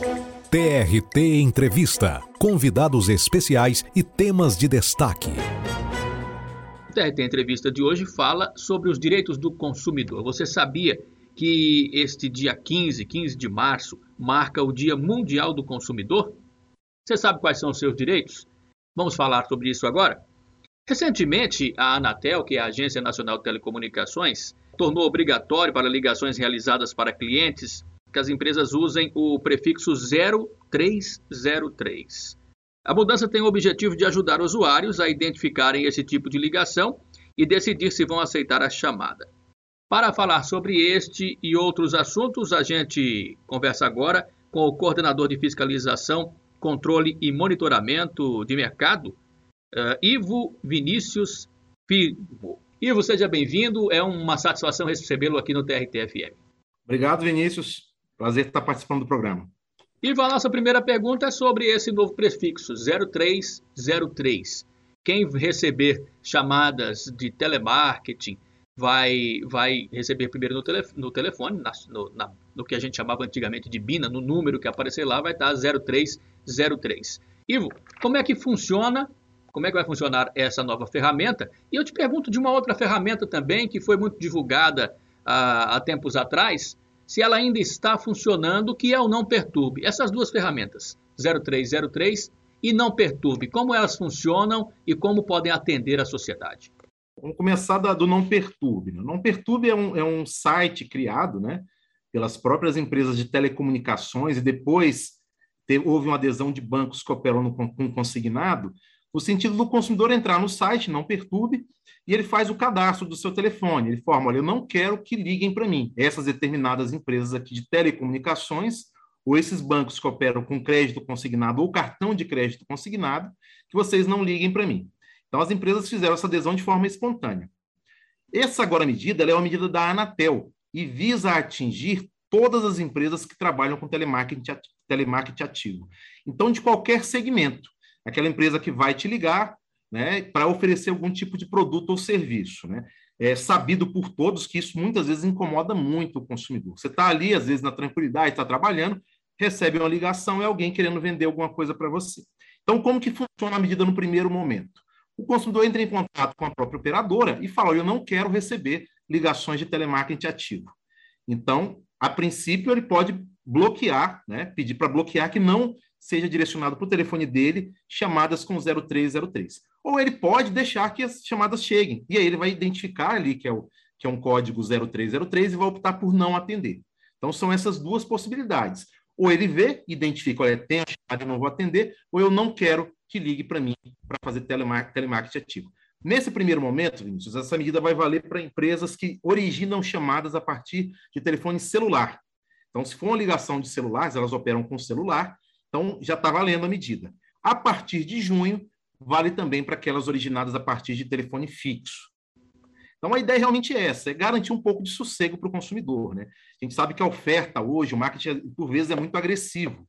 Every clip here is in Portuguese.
TRT Entrevista. Convidados especiais e temas de destaque. O TRT Entrevista de hoje fala sobre os direitos do consumidor. Você sabia que este dia 15, 15 de março, marca o Dia Mundial do Consumidor? Você sabe quais são os seus direitos? Vamos falar sobre isso agora? Recentemente, a Anatel, que é a Agência Nacional de Telecomunicações, tornou obrigatório para ligações realizadas para clientes que as empresas usem o prefixo 0303. A mudança tem o objetivo de ajudar usuários a identificarem esse tipo de ligação e decidir se vão aceitar a chamada. Para falar sobre este e outros assuntos, a gente conversa agora com o coordenador de fiscalização, controle e monitoramento de mercado, uh, Ivo Vinícius Firmo. Ivo, seja bem-vindo. É uma satisfação recebê-lo aqui no TRTFM. Obrigado, Vinícius. Prazer estar participando do programa. A nossa primeira pergunta é sobre esse novo prefixo, 0303. Quem receber chamadas de telemarketing vai, vai receber primeiro no, no telefone, na, no, na, no, que a gente chamava antigamente de BINA, no número que aparecer lá vai estar 0303. Ivo, como é que funciona, como é que vai funcionar essa nova ferramenta? E eu te pergunto de uma outra ferramenta também, que foi muito divulgada há, há tempos atrás, se ela ainda está funcionando, que é o Não Perturbe. Essas duas ferramentas, 0303 e Não Perturbe, como elas funcionam e como podem atender a sociedade? Vamos começar do Não Perturbe. Né? Não Perturbe é um, é um site criado né, pelas próprias empresas de telecomunicações e depois teve, houve uma adesão de bancos que operam com consignado, no sentido do consumidor entrar no site, não perturbe, e ele faz o cadastro do seu telefone. Ele forma: olha, eu não quero que liguem para mim. Essas determinadas empresas aqui de telecomunicações, ou esses bancos que operam com crédito consignado ou cartão de crédito consignado, que vocês não liguem para mim. Então, as empresas fizeram essa adesão de forma espontânea. Essa agora medida é uma medida da Anatel e visa atingir todas as empresas que trabalham com telemarketing, telemarketing ativo. Então, de qualquer segmento aquela empresa que vai te ligar né, para oferecer algum tipo de produto ou serviço. Né? É sabido por todos que isso muitas vezes incomoda muito o consumidor. Você está ali, às vezes, na tranquilidade, está trabalhando, recebe uma ligação, é alguém querendo vender alguma coisa para você. Então, como que funciona a medida no primeiro momento? O consumidor entra em contato com a própria operadora e fala: Eu não quero receber ligações de telemarketing ativo. Então, a princípio, ele pode bloquear, né, pedir para bloquear que não seja direcionado para o telefone dele chamadas com 0303. Ou ele pode deixar que as chamadas cheguem, e aí ele vai identificar ali que é, o, que é um código 0303 e vai optar por não atender. Então, são essas duas possibilidades. Ou ele vê, identifica, olha, tem a chamada, eu não vou atender, ou eu não quero que ligue para mim para fazer telemarketing ativo. Nesse primeiro momento, Vinícius, essa medida vai valer para empresas que originam chamadas a partir de telefone celular. Então, se for uma ligação de celulares, elas operam com celular, então, já está valendo a medida. A partir de junho, vale também para aquelas originadas a partir de telefone fixo. Então, a ideia realmente é essa, é garantir um pouco de sossego para o consumidor. Né? A gente sabe que a oferta hoje, o marketing, por vezes, é muito agressivo.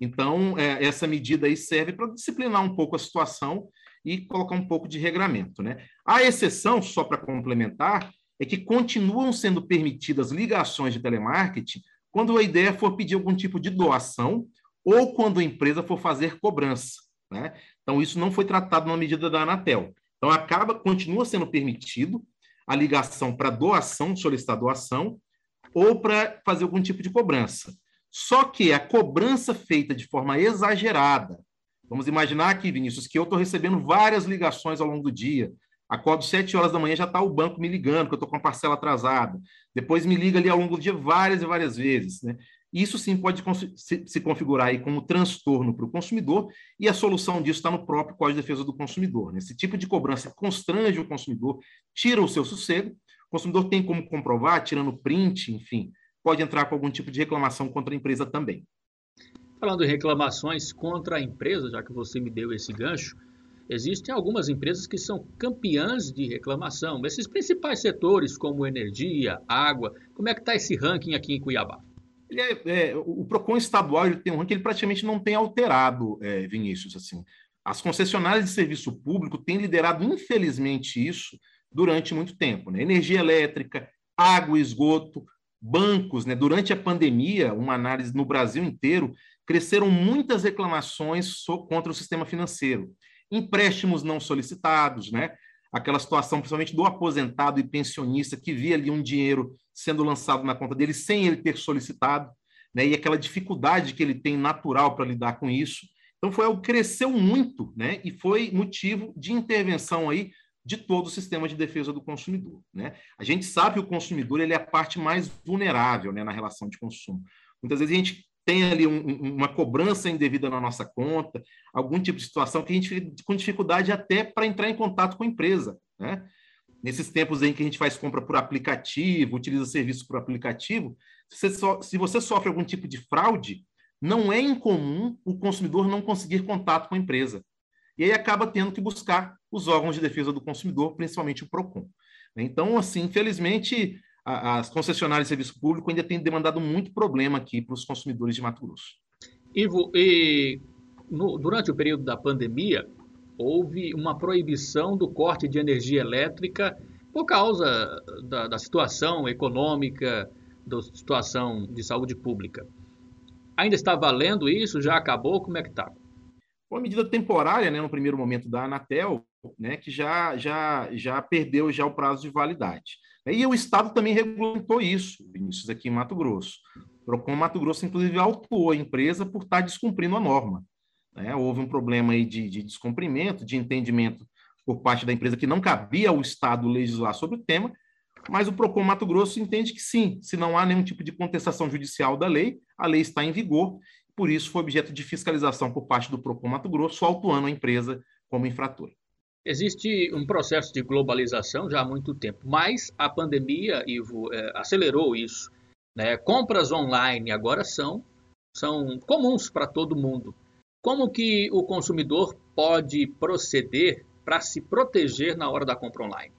Então, é, essa medida aí serve para disciplinar um pouco a situação e colocar um pouco de regramento. Né? A exceção, só para complementar, é que continuam sendo permitidas ligações de telemarketing quando a ideia for pedir algum tipo de doação ou quando a empresa for fazer cobrança. Né? Então, isso não foi tratado na medida da Anatel. Então, acaba, continua sendo permitido a ligação para doação, solicitar doação, ou para fazer algum tipo de cobrança. Só que a cobrança feita de forma exagerada, vamos imaginar aqui, Vinícius, que eu estou recebendo várias ligações ao longo do dia. Acordo sete horas da manhã, já está o banco me ligando, que eu estou com a parcela atrasada. Depois me liga ali ao longo do dia várias e várias vezes. Né? Isso sim pode se configurar aí como transtorno para o consumidor, e a solução disso está no próprio Código de Defesa do Consumidor. Né? Esse tipo de cobrança constrange o consumidor, tira o seu sossego, o consumidor tem como comprovar, tirando print, enfim, pode entrar com algum tipo de reclamação contra a empresa também. Falando em reclamações contra a empresa, já que você me deu esse gancho, existem algumas empresas que são campeãs de reclamação. Esses principais setores, como energia, água, como é que está esse ranking aqui em Cuiabá? Ele é, é, o PROCON estadual ele tem um ranking que ele praticamente não tem alterado, é, Vinícius. Assim. As concessionárias de serviço público têm liderado, infelizmente, isso durante muito tempo. Né? Energia elétrica, água, esgoto, bancos, né? Durante a pandemia, uma análise no Brasil inteiro, cresceram muitas reclamações contra o sistema financeiro. Empréstimos não solicitados, né? Aquela situação, principalmente do aposentado e pensionista, que via ali um dinheiro sendo lançado na conta dele sem ele ter solicitado, né? E aquela dificuldade que ele tem natural para lidar com isso. Então foi algo que cresceu muito, né? E foi motivo de intervenção aí de todo o sistema de defesa do consumidor. Né? A gente sabe que o consumidor ele é a parte mais vulnerável né, na relação de consumo. Muitas vezes a gente tem ali um, uma cobrança indevida na nossa conta, algum tipo de situação que a gente fica com dificuldade até para entrar em contato com a empresa. Né? Nesses tempos em que a gente faz compra por aplicativo, utiliza serviço por aplicativo, se você, so, se você sofre algum tipo de fraude, não é incomum o consumidor não conseguir contato com a empresa e aí acaba tendo que buscar os órgãos de defesa do consumidor, principalmente o PROCON. Então, assim, infelizmente, as concessionárias de serviço público ainda têm demandado muito problema aqui para os consumidores de Mato Grosso. Ivo, e no, durante o período da pandemia, houve uma proibição do corte de energia elétrica por causa da, da situação econômica, da situação de saúde pública. Ainda está valendo isso? Já acabou? Como é que está? uma medida temporária, né, no primeiro momento da Anatel, né, que já, já, já perdeu já o prazo de validade. E o Estado também regulamentou isso, Vinícius, aqui em Mato Grosso. O Procon Mato Grosso, inclusive, autuou a empresa por estar descumprindo a norma. Né? Houve um problema aí de, de descumprimento, de entendimento por parte da empresa que não cabia ao Estado legislar sobre o tema, mas o Procon Mato Grosso entende que sim, se não há nenhum tipo de contestação judicial da lei, a lei está em vigor por isso foi objeto de fiscalização por parte do Procon Mato Grosso, autuando a empresa como infratora. Existe um processo de globalização já há muito tempo, mas a pandemia, Ivo, é, acelerou isso. Né? Compras online agora são, são comuns para todo mundo. Como que o consumidor pode proceder para se proteger na hora da compra online?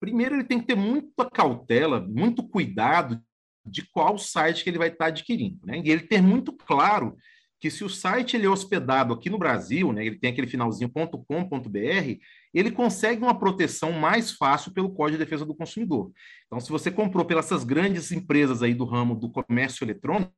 Primeiro, ele tem que ter muita cautela, muito cuidado de qual site que ele vai estar adquirindo. Né? E ele ter muito claro que se o site ele é hospedado aqui no Brasil, né, ele tem aquele finalzinho .com.br, ele consegue uma proteção mais fácil pelo Código de Defesa do Consumidor. Então, se você comprou pelas grandes empresas aí do ramo do comércio eletrônico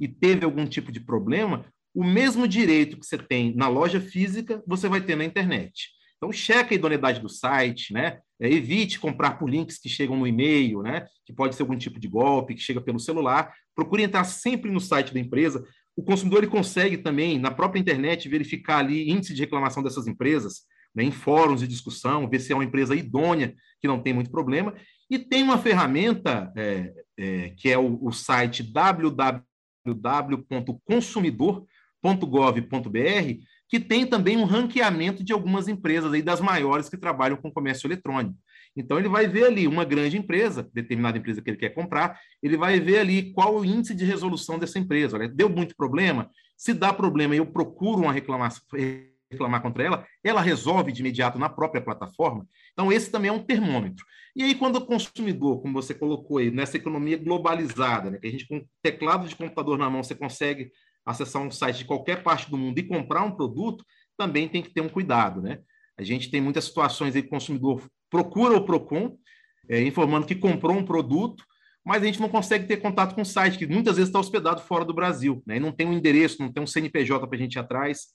e teve algum tipo de problema, o mesmo direito que você tem na loja física, você vai ter na internet. Então, checa a idoneidade do site, né? É, evite comprar por links que chegam no e-mail, né? Que pode ser algum tipo de golpe que chega pelo celular. Procure entrar sempre no site da empresa. O consumidor ele consegue também, na própria internet, verificar ali índice de reclamação dessas empresas, né, em fóruns de discussão, ver se é uma empresa idônea, que não tem muito problema. E tem uma ferramenta é, é, que é o, o site www.consumidor.gov.br, que tem também um ranqueamento de algumas empresas aí das maiores que trabalham com comércio eletrônico. Então ele vai ver ali uma grande empresa, determinada empresa que ele quer comprar, ele vai ver ali qual o índice de resolução dessa empresa. Olha, deu muito problema? Se dá problema e eu procuro uma reclamação reclamar contra ela, ela resolve de imediato na própria plataforma. Então, esse também é um termômetro. E aí, quando o consumidor, como você colocou aí, nessa economia globalizada, né, que a gente com teclado de computador na mão, você consegue acessar um site de qualquer parte do mundo e comprar um produto, também tem que ter um cuidado, né? A gente tem muitas situações aí que o consumidor procura o PROCON, é, informando que comprou um produto, mas a gente não consegue ter contato com o site, que muitas vezes está hospedado fora do Brasil, né? E não tem um endereço, não tem um CNPJ para a gente ir atrás,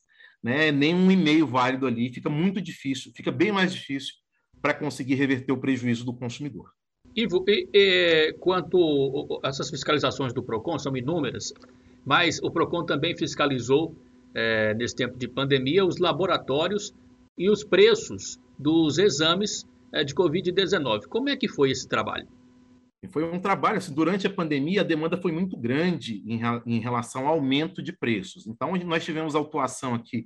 né? Nem um e-mail válido ali, fica muito difícil, fica bem mais difícil para conseguir reverter o prejuízo do consumidor. Ivo, e, e, quanto essas fiscalizações do PROCON são inúmeras, mas o PROCON também fiscalizou, é, nesse tempo de pandemia, os laboratórios e os preços dos exames é, de Covid-19. Como é que foi esse trabalho? Foi um trabalho, assim, durante a pandemia, a demanda foi muito grande em, em relação ao aumento de preços. Então, nós tivemos autuação aqui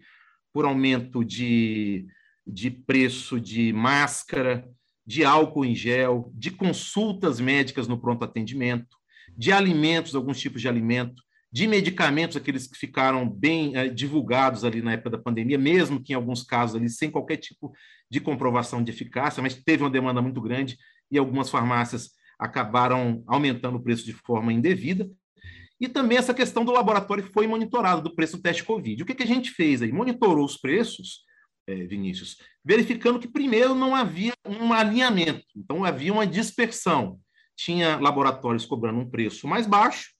por aumento de, de preço de máscara, de álcool em gel, de consultas médicas no pronto atendimento, de alimentos, alguns tipos de alimento, de medicamentos, aqueles que ficaram bem é, divulgados ali na época da pandemia, mesmo que em alguns casos ali sem qualquer tipo de comprovação de eficácia, mas teve uma demanda muito grande e algumas farmácias acabaram aumentando o preço de forma indevida. E também essa questão do laboratório foi monitorado, do preço do teste Covid. O que, que a gente fez aí? Monitorou os preços, é, Vinícius, verificando que primeiro não havia um alinhamento, então havia uma dispersão. tinha laboratórios cobrando um preço mais baixo,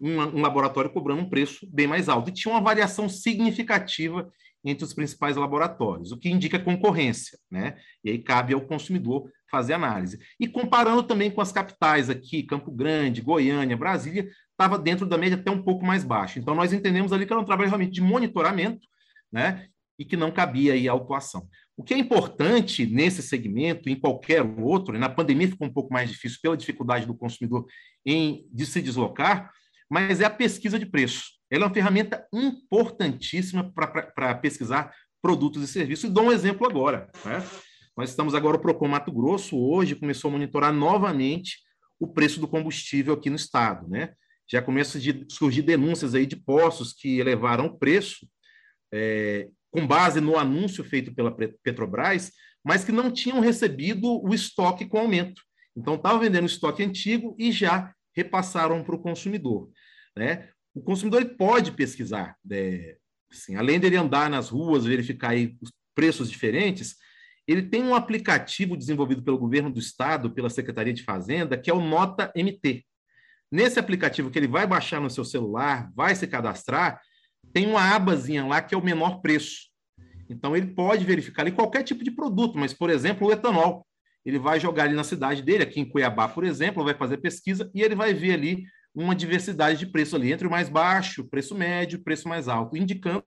um, laboratório cobrando um preço bem mais alto. E tinha uma variação significativa entre os principais laboratórios, o que indica concorrência, né? E aí cabe ao consumidor fazer análise. E comparando também com as capitais aqui, Campo Grande, Goiânia, Brasília, estava dentro da média até um pouco mais baixo. Então nós entendemos ali que era um trabalho realmente de monitoramento, né? E que não cabia aí autuação. O que é importante nesse segmento, em qualquer outro, na pandemia ficou um pouco mais difícil pela dificuldade do consumidor em de se deslocar, mas é a pesquisa de preço. Ela é uma ferramenta importantíssima para pesquisar produtos e serviços. E dou um exemplo agora. Né? Nós estamos agora, o Procon Mato Grosso, hoje, começou a monitorar novamente o preço do combustível aqui no estado. Né? Já começam a surgir denúncias aí de postos que elevaram o preço é, com base no anúncio feito pela Petrobras, mas que não tinham recebido o estoque com aumento. Então, estavam vendendo estoque antigo e já repassaram para o consumidor. Né? O consumidor ele pode pesquisar, é, assim, além dele andar nas ruas, verificar aí os preços diferentes, ele tem um aplicativo desenvolvido pelo governo do estado, pela Secretaria de Fazenda, que é o Nota MT. Nesse aplicativo que ele vai baixar no seu celular, vai se cadastrar, tem uma abazinha lá que é o menor preço. Então ele pode verificar ali qualquer tipo de produto, mas por exemplo, o etanol ele vai jogar ali na cidade dele, aqui em Cuiabá, por exemplo, vai fazer pesquisa e ele vai ver ali uma diversidade de preço ali, entre o mais baixo, preço médio, preço mais alto, indicando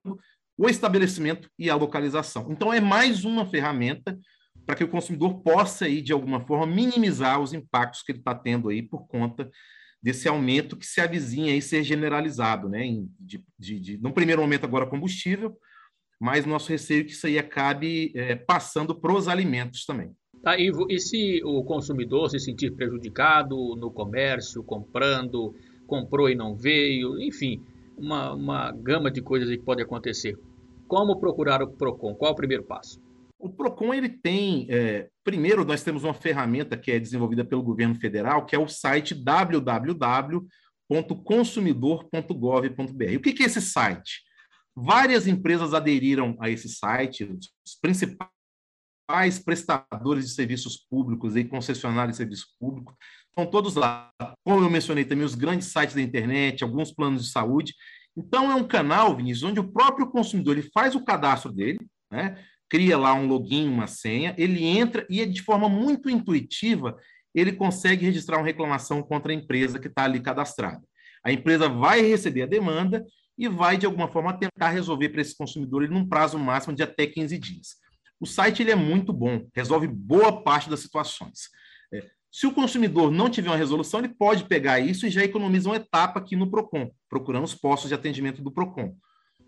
o estabelecimento e a localização. Então, é mais uma ferramenta para que o consumidor possa, aí, de alguma forma, minimizar os impactos que ele está tendo aí por conta desse aumento que se avizinha aí ser generalizado, né? De, de, de, num primeiro momento, agora, combustível, mas nosso receio é que isso aí acabe é, passando para os alimentos também. Tá, Ivo, e se o consumidor se sentir prejudicado no comércio, comprando, comprou e não veio, enfim, uma, uma gama de coisas que pode acontecer. Como procurar o PROCON? Qual o primeiro passo? O PROCON ele tem, é, primeiro nós temos uma ferramenta que é desenvolvida pelo governo federal, que é o site www.consumidor.gov.br. O que, que é esse site? Várias empresas aderiram a esse site, os principais principais prestadores de serviços públicos e concessionários de serviço público, estão todos lá. Como eu mencionei também, os grandes sites da internet, alguns planos de saúde. Então, é um canal, Vinícius, onde o próprio consumidor ele faz o cadastro dele, né? cria lá um login, uma senha, ele entra e, de forma muito intuitiva, ele consegue registrar uma reclamação contra a empresa que está ali cadastrada. A empresa vai receber a demanda e vai, de alguma forma, tentar resolver para esse consumidor ele, num prazo máximo de até 15 dias. O site ele é muito bom, resolve boa parte das situações. É, se o consumidor não tiver uma resolução, ele pode pegar isso e já economiza uma etapa aqui no PROCON, procurando os postos de atendimento do PROCON.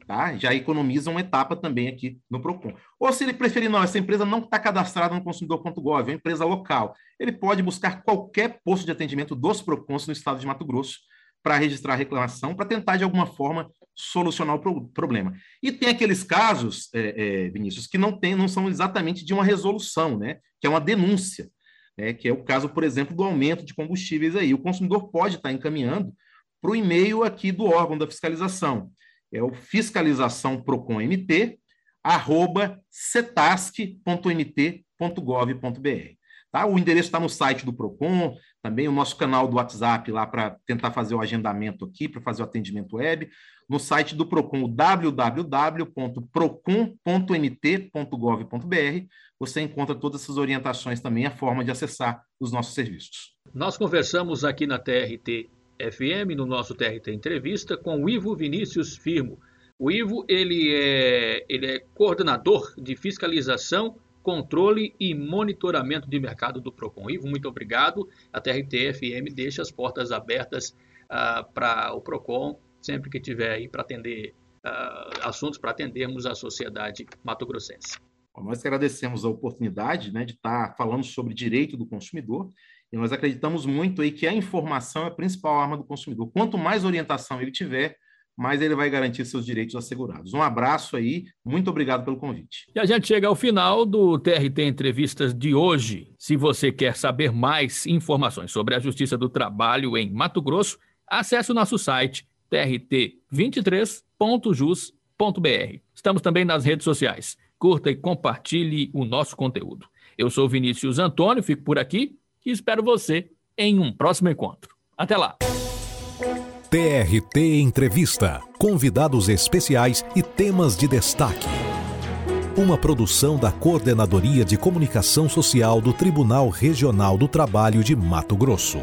Tá? Já economiza uma etapa também aqui no PROCON. Ou se ele preferir, não, essa empresa não está cadastrada no consumidor.gov, é uma empresa local, ele pode buscar qualquer posto de atendimento dos PROCONs no estado de Mato Grosso para registrar a reclamação, para tentar, de alguma forma, solucionar o pro problema. E tem aqueles casos, é, é, Vinícius, que não, tem, não são exatamente de uma resolução, né? que é uma denúncia, né? que é o caso, por exemplo, do aumento de combustíveis aí. O consumidor pode estar encaminhando para o e-mail aqui do órgão da fiscalização. É o fiscalizaçãoprocomt, arroba cetasc.mt.gov.br. Tá? O endereço está no site do PROCON, também o nosso canal do WhatsApp lá para tentar fazer o agendamento aqui, para fazer o atendimento web. No site do PROCON, www.procon.mt.gov.br, você encontra todas essas orientações também, a forma de acessar os nossos serviços. Nós conversamos aqui na TRT FM, no nosso TRT Entrevista, com o Ivo Vinícius Firmo. O Ivo ele é, ele é coordenador de fiscalização controle e monitoramento de mercado do Procon. Ivo, muito obrigado. A TRT-FM deixa as portas abertas uh, para o Procon sempre que tiver aí para atender uh, assuntos para atendermos a sociedade mato-grossense. Nós agradecemos a oportunidade né, de estar falando sobre direito do consumidor e nós acreditamos muito aí que a informação é a principal arma do consumidor. Quanto mais orientação ele tiver, mais ele vai garantir seus direitos assegurados. Um abraço aí, muito obrigado pelo convite. E a gente chega ao final do TRT Entrevistas de hoje. Se você quer saber mais informações sobre a Justiça do Trabalho em Mato Grosso, acesse o nosso site trt23.jus.br. Estamos também nas redes sociais. Curta e compartilhe o nosso conteúdo. Eu sou Vinícius Antônio, fico por aqui e espero você em um próximo encontro. Até lá! TRT Entrevista. Convidados especiais e temas de destaque. Uma produção da Coordenadoria de Comunicação Social do Tribunal Regional do Trabalho de Mato Grosso.